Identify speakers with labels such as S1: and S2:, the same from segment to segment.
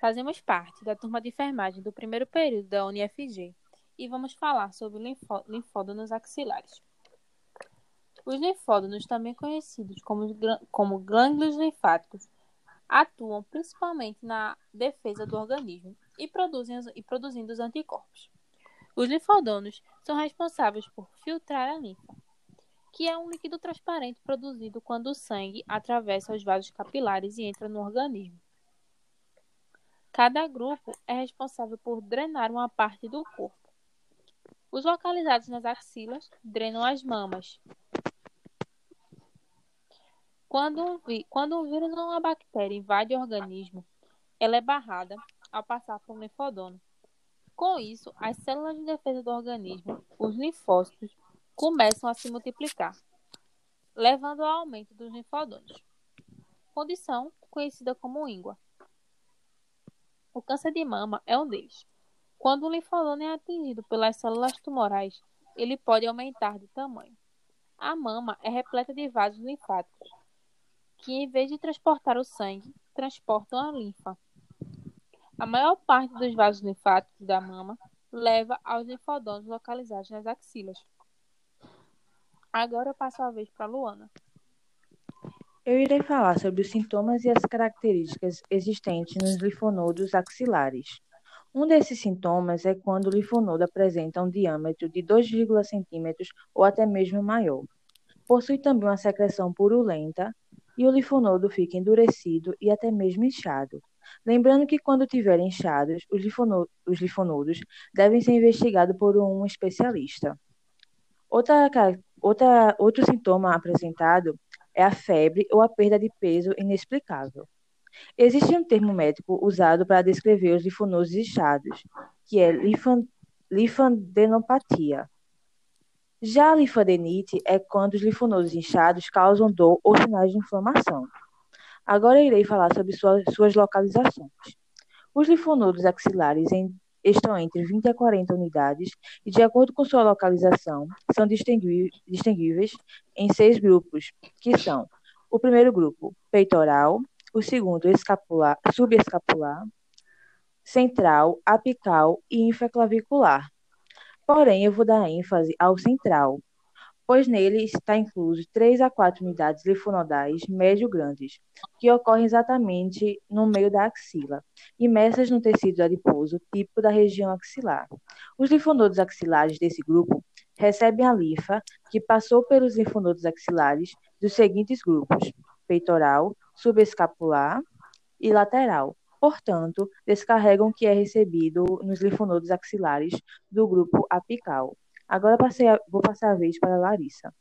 S1: Fazemos parte da turma de enfermagem do primeiro período da UniFG e vamos falar sobre linfódonos axilares. Os linfódonos, também conhecidos como, como glândulos linfáticos, atuam principalmente na defesa do organismo e, produzem, e produzindo os anticorpos. Os linfódonos são responsáveis por filtrar a linfa, que é um líquido transparente produzido quando o sangue atravessa os vasos capilares e entra no organismo. Cada grupo é responsável por drenar uma parte do corpo. Os localizados nas axilas drenam as mamas. Quando um, quando um vírus ou uma bactéria invade o organismo, ela é barrada ao passar por um linfodono. Com isso, as células de defesa do organismo, os linfócitos, começam a se multiplicar, levando ao aumento dos linfódonos, condição conhecida como íngua. O câncer de mama é um deles. Quando o linfodono é atingido pelas células tumorais, ele pode aumentar de tamanho. A mama é repleta de vasos linfáticos, que em vez de transportar o sangue, transportam a linfa. A maior parte dos vasos linfáticos da mama leva aos linfodonos localizados nas axilas. Agora eu passo a vez para Luana.
S2: Eu irei falar sobre os sintomas e as características existentes nos linfonodos axilares. Um desses sintomas é quando o linfonodo apresenta um diâmetro de 2,5 centímetros ou até mesmo maior. Possui também uma secreção purulenta e o linfonodo fica endurecido e até mesmo inchado. Lembrando que quando tiverem inchados, os, os linfonodos devem ser investigados por um especialista. Outra, outra, outro sintoma apresentado é a febre ou a perda de peso inexplicável. Existe um termo médico usado para descrever os linfonodos inchados, que é linfadenopatia. Já a linfadenite é quando os linfonodos inchados causam dor ou sinais de inflamação. Agora irei falar sobre suas, suas localizações. Os linfonodos axilares em, estão entre 20 a 40 unidades e, de acordo com sua localização, são distinguíveis em seis grupos, que são o primeiro grupo, peitoral, o segundo, escapular, subescapular, central, apical e infraclavicular. Porém, eu vou dar ênfase ao central, pois nele está incluso 3 a 4 unidades linfonodais médio-grandes, que ocorrem exatamente no meio da axila, imersas no tecido adiposo típico da região axilar. Os linfonodos axilares desse grupo recebem a linfa que passou pelos linfonodos axilares dos seguintes grupos: peitoral, subescapular e lateral. Portanto, descarregam o que é recebido nos linfonodos axilares do grupo apical. Agora a, vou passar a vez para a Larissa.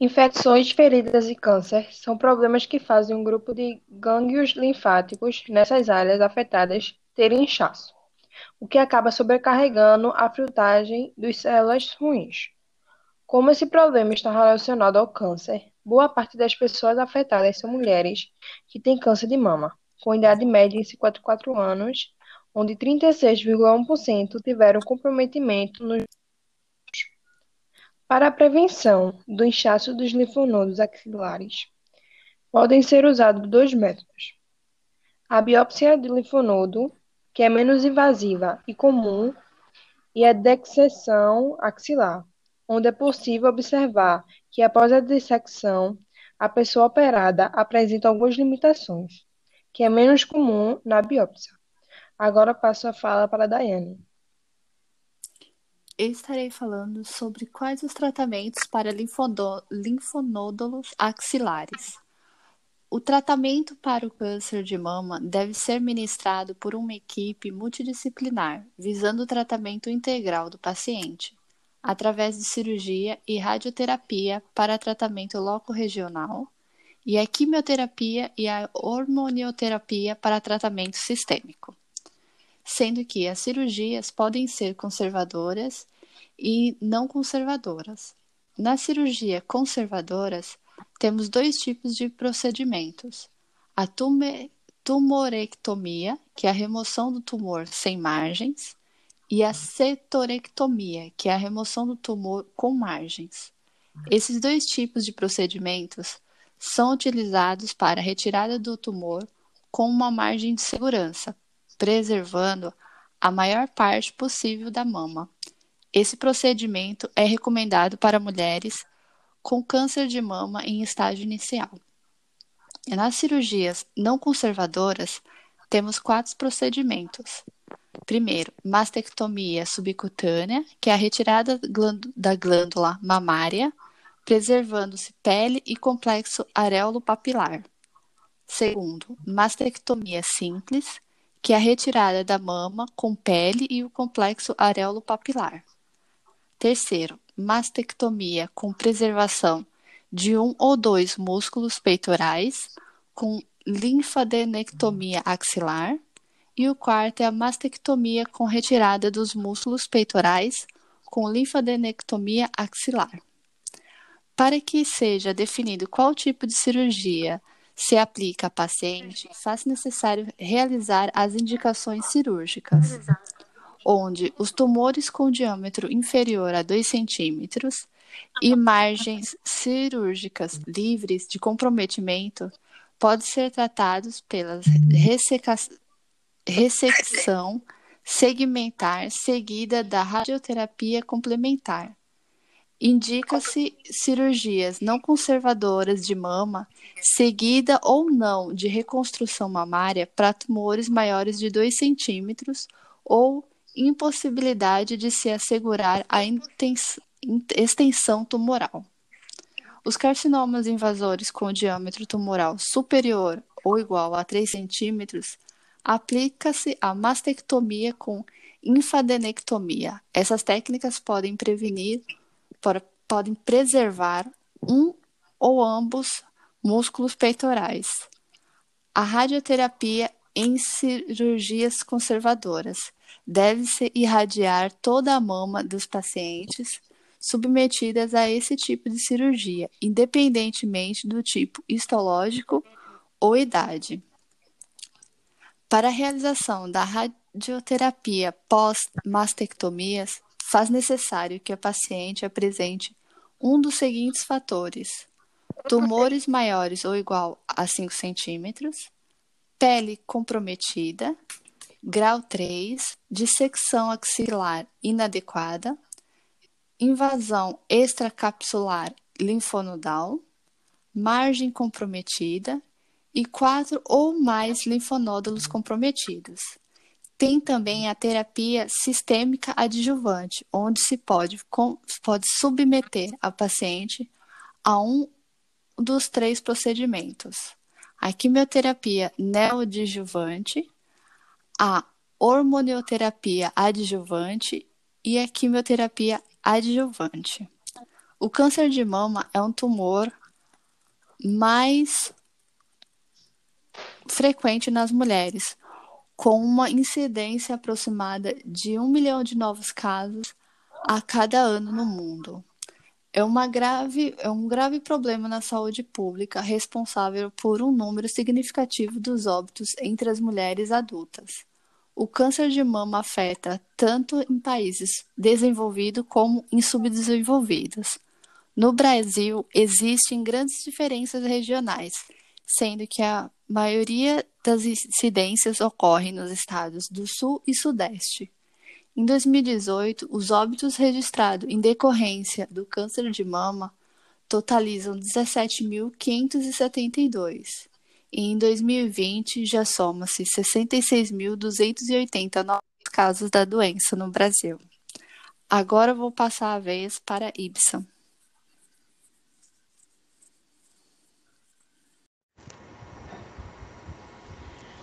S3: Infecções, feridas e câncer são problemas que fazem um grupo de gânglios linfáticos nessas áreas afetadas ter inchaço, o que acaba sobrecarregando a filtragem das células ruins. Como esse problema está relacionado ao câncer, boa parte das pessoas afetadas são mulheres que têm câncer de mama, com idade média de 54 anos, onde 36,1% tiveram comprometimento nos para a prevenção do inchaço dos linfonodos axilares, podem ser usados dois métodos. A biópsia de linfonodo, que é menos invasiva e comum, e a dexecção axilar, onde é possível observar que após a dissecção, a pessoa operada apresenta algumas limitações, que é menos comum na biópsia. Agora passo a fala para a Daiane.
S4: Eu estarei falando sobre quais os tratamentos para linfonódulos axilares. O tratamento para o câncer de mama deve ser ministrado por uma equipe multidisciplinar, visando o tratamento integral do paciente através de cirurgia e radioterapia para tratamento loco-regional e a quimioterapia e a hormonioterapia para tratamento sistêmico, sendo que as cirurgias podem ser conservadoras e não conservadoras. Nas cirurgias conservadoras, temos dois tipos de procedimentos: a tumorectomia, que é a remoção do tumor sem margens, e a cetorectomia, que é a remoção do tumor com margens. Esses dois tipos de procedimentos são utilizados para a retirada do tumor com uma margem de segurança, preservando a maior parte possível da mama. Esse procedimento é recomendado para mulheres com câncer de mama em estágio inicial. Nas cirurgias não conservadoras, temos quatro procedimentos. Primeiro, mastectomia subcutânea, que é a retirada da glândula mamária, preservando-se pele e complexo areolo papilar. Segundo, mastectomia simples, que é a retirada da mama com pele e o complexo areolo papilar. Terceiro, mastectomia com preservação de um ou dois músculos peitorais, com linfadenectomia axilar. E o quarto é a mastectomia com retirada dos músculos peitorais, com linfadenectomia axilar. Para que seja definido qual tipo de cirurgia se aplica a paciente, faz necessário realizar as indicações cirúrgicas onde os tumores com diâmetro inferior a 2 centímetros e margens cirúrgicas livres de comprometimento podem ser tratados pela ressecção segmentar seguida da radioterapia complementar. Indica-se cirurgias não conservadoras de mama, seguida ou não de reconstrução mamária para tumores maiores de 2 centímetros ou impossibilidade de se assegurar a extensão tumoral. Os carcinomas invasores com diâmetro tumoral superior ou igual a 3 centímetros, aplica-se a mastectomia com infadenectomia. Essas técnicas podem prevenir, podem preservar um ou ambos músculos peitorais. A radioterapia em cirurgias conservadoras deve-se irradiar toda a mama dos pacientes submetidas a esse tipo de cirurgia, independentemente do tipo histológico ou idade. Para a realização da radioterapia pós-mastectomias, faz necessário que a paciente apresente um dos seguintes fatores: tumores maiores ou igual a 5 centímetros, pele comprometida, grau 3, dissecção axilar inadequada, invasão extracapsular linfonodal, margem comprometida e quatro ou mais linfonódulos comprometidos. Tem também a terapia sistêmica adjuvante, onde se pode, com, pode submeter a paciente a um dos três procedimentos: a quimioterapia neoadjuvante, a hormonioterapia adjuvante e a quimioterapia adjuvante. O câncer de mama é um tumor mais frequente nas mulheres, com uma incidência aproximada de um milhão de novos casos a cada ano no mundo. É, uma grave, é um grave problema na saúde pública, responsável por um número significativo dos óbitos entre as mulheres adultas. O câncer de mama afeta tanto em países desenvolvidos como em subdesenvolvidos. No Brasil, existem grandes diferenças regionais, sendo que a maioria das incidências ocorre nos estados do Sul e Sudeste. Em 2018, os óbitos registrados em decorrência do câncer de mama totalizam 17.572 e em 2020 já soma-se 66.280 novos casos da doença no Brasil. Agora vou passar a vez para Ibsen.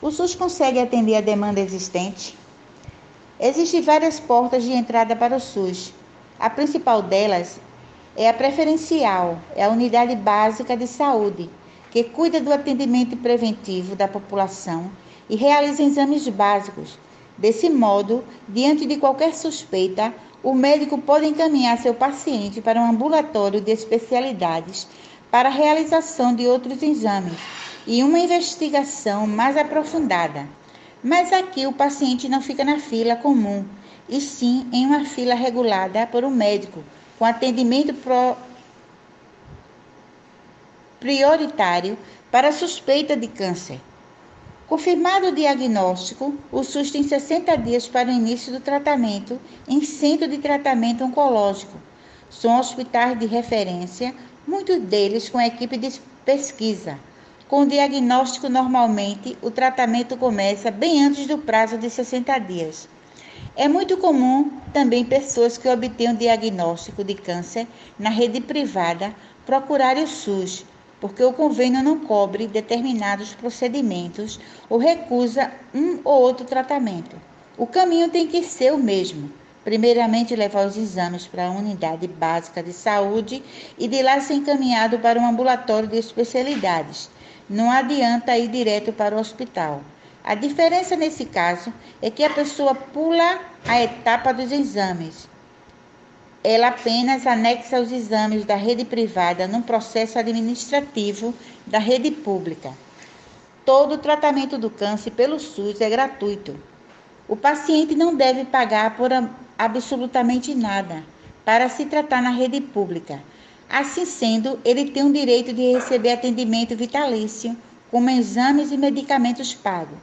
S5: O SUS consegue atender a demanda existente? Existem várias portas de entrada para o SUS. A principal delas é a preferencial, é a unidade básica de saúde, que cuida do atendimento preventivo da população e realiza exames básicos. Desse modo, diante de qualquer suspeita, o médico pode encaminhar seu paciente para um ambulatório de especialidades para a realização de outros exames e uma investigação mais aprofundada. Mas aqui o paciente não fica na fila comum, e sim em uma fila regulada por um médico, com atendimento pro prioritário para suspeita de câncer. Confirmado o diagnóstico, o SUS tem 60 dias para o início do tratamento em centro de tratamento oncológico. São hospitais de referência, muitos deles com equipe de pesquisa. Com o diagnóstico, normalmente, o tratamento começa bem antes do prazo de 60 dias. É muito comum também pessoas que obtêm o diagnóstico de câncer na rede privada procurarem o SUS, porque o convênio não cobre determinados procedimentos ou recusa um ou outro tratamento. O caminho tem que ser o mesmo. Primeiramente, levar os exames para a unidade básica de saúde e de lá ser encaminhado para um ambulatório de especialidades. Não adianta ir direto para o hospital. A diferença nesse caso é que a pessoa pula a etapa dos exames ela apenas anexa os exames da rede privada num processo administrativo da rede pública. Todo o tratamento do câncer pelo SUS é gratuito. O paciente não deve pagar por absolutamente nada para se tratar na rede pública. Assim sendo, ele tem o direito de receber atendimento vitalício, como exames e medicamentos pagos.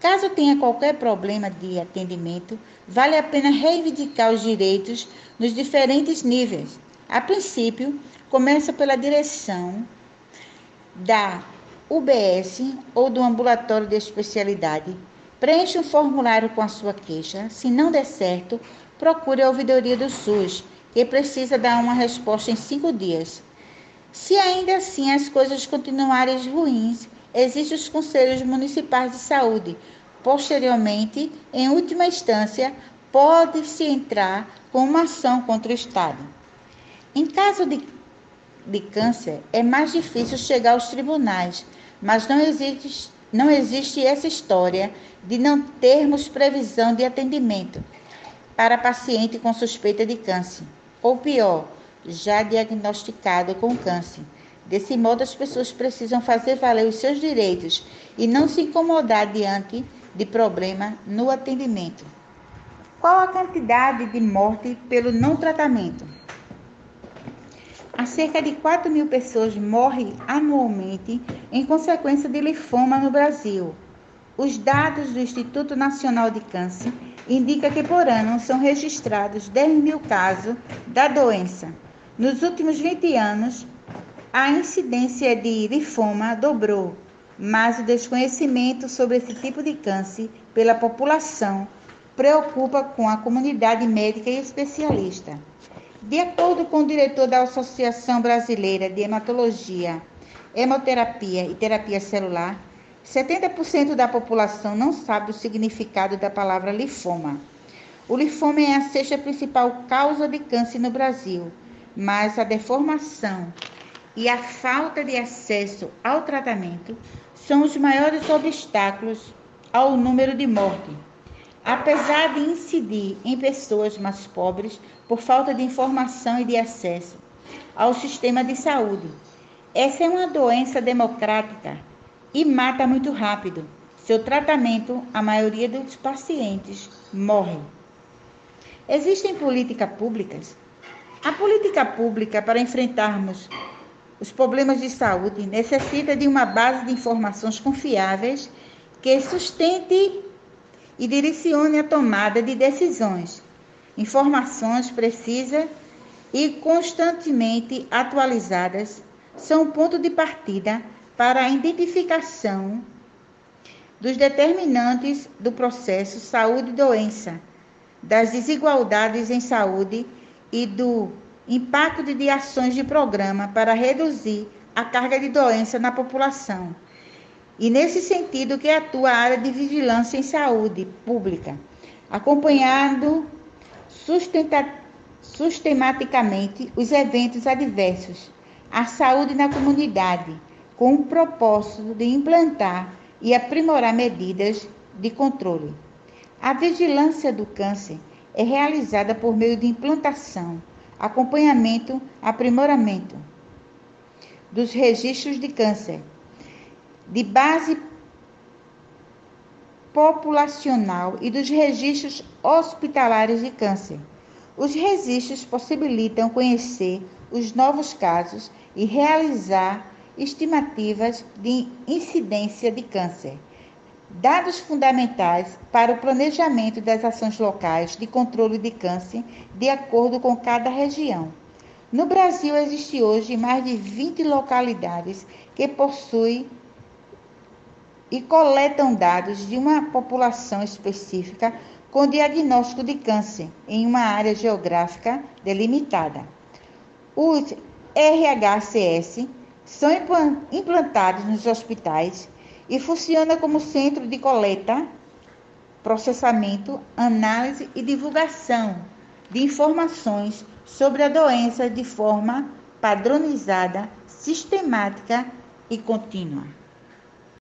S5: Caso tenha qualquer problema de atendimento, vale a pena reivindicar os direitos nos diferentes níveis. A princípio, começa pela direção da UBS ou do ambulatório de especialidade. Preencha um formulário com a sua queixa. Se não der certo, procure a ouvidoria do SUS, que precisa dar uma resposta em cinco dias. Se ainda assim as coisas continuarem ruins, existem os conselhos municipais de saúde. Posteriormente, em última instância, pode-se entrar com uma ação contra o Estado. Em caso de, de câncer, é mais difícil chegar aos tribunais, mas não existe, não existe essa história de não termos previsão de atendimento para paciente com suspeita de câncer, ou pior, já diagnosticado com câncer. Desse modo, as pessoas precisam fazer valer os seus direitos e não se incomodar diante de problema no atendimento. Qual a quantidade de morte pelo não tratamento? Há cerca de 4 mil pessoas morrem anualmente em consequência de linfoma no Brasil. Os dados do Instituto Nacional de Câncer indicam que por ano são registrados 10 mil casos da doença. Nos últimos 20 anos, a incidência de linfoma dobrou, mas o desconhecimento sobre esse tipo de câncer pela população preocupa com a comunidade médica e especialista. De acordo com o diretor da Associação Brasileira de Hematologia, Hemoterapia e Terapia Celular, 70% da população não sabe o significado da palavra linfoma. O linfoma é a sexta principal causa de câncer no Brasil, mas a deformação e a falta de acesso ao tratamento são os maiores obstáculos ao número de mortes. Apesar de incidir em pessoas mais pobres por falta de informação e de acesso ao sistema de saúde, essa é uma doença democrática e mata muito rápido. Seu tratamento, a maioria dos pacientes morre. Existem políticas públicas? A política pública para enfrentarmos os problemas de saúde necessita de uma base de informações confiáveis que sustente e direcione a tomada de decisões. Informações precisas e constantemente atualizadas são o ponto de partida para a identificação dos determinantes do processo saúde-doença, das desigualdades em saúde e do impacto de ações de programa para reduzir a carga de doença na população. E nesse sentido que atua a área de vigilância em saúde pública, acompanhando sistematicamente os eventos adversos à saúde na comunidade, com o propósito de implantar e aprimorar medidas de controle. A vigilância do câncer é realizada por meio de implantação acompanhamento, aprimoramento dos registros de câncer, de base populacional e dos registros hospitalares de câncer. Os registros possibilitam conhecer os novos casos e realizar estimativas de incidência de câncer. dados fundamentais para o planejamento das ações locais de controle de câncer de acordo com cada região. No Brasil, existe hoje mais de 20 localidades que possuem e coletam dados de uma população específica com diagnóstico de câncer em uma área geográfica delimitada. Os RHCS são implantados nos hospitais e funciona como centro de coleta, processamento, análise e divulgação de informações sobre a doença de forma padronizada, sistemática e contínua.